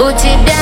У тебя